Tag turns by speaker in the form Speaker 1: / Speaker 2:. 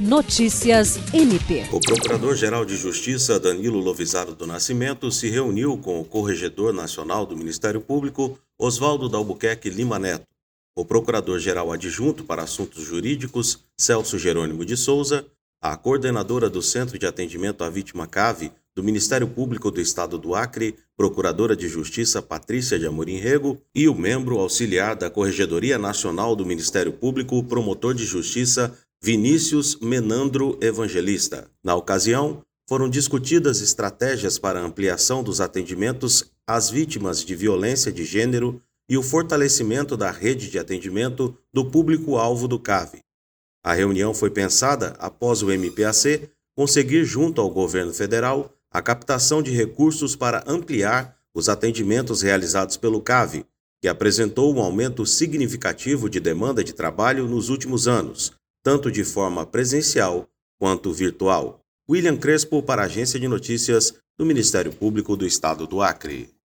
Speaker 1: Notícias MP.
Speaker 2: O Procurador-Geral de Justiça, Danilo Lovisaro do Nascimento, se reuniu com o Corregedor Nacional do Ministério Público, Oswaldo Dalbuquerque Lima Neto, o Procurador-Geral Adjunto para Assuntos Jurídicos, Celso Jerônimo de Souza, a coordenadora do Centro de Atendimento à Vítima CAVE, do Ministério Público do Estado do Acre, Procuradora de Justiça Patrícia de Amorim Rego e o membro auxiliar da Corregedoria Nacional do Ministério Público, promotor de Justiça Vinícius Menandro Evangelista. Na ocasião, foram discutidas estratégias para ampliação dos atendimentos às vítimas de violência de gênero e o fortalecimento da rede de atendimento do público-alvo do CAV. A reunião foi pensada após o MPAC conseguir, junto ao governo federal, a captação de recursos para ampliar os atendimentos realizados pelo CAV, que apresentou um aumento significativo de demanda de trabalho nos últimos anos, tanto de forma presencial quanto virtual. William Crespo para a Agência de Notícias do Ministério Público do Estado do Acre.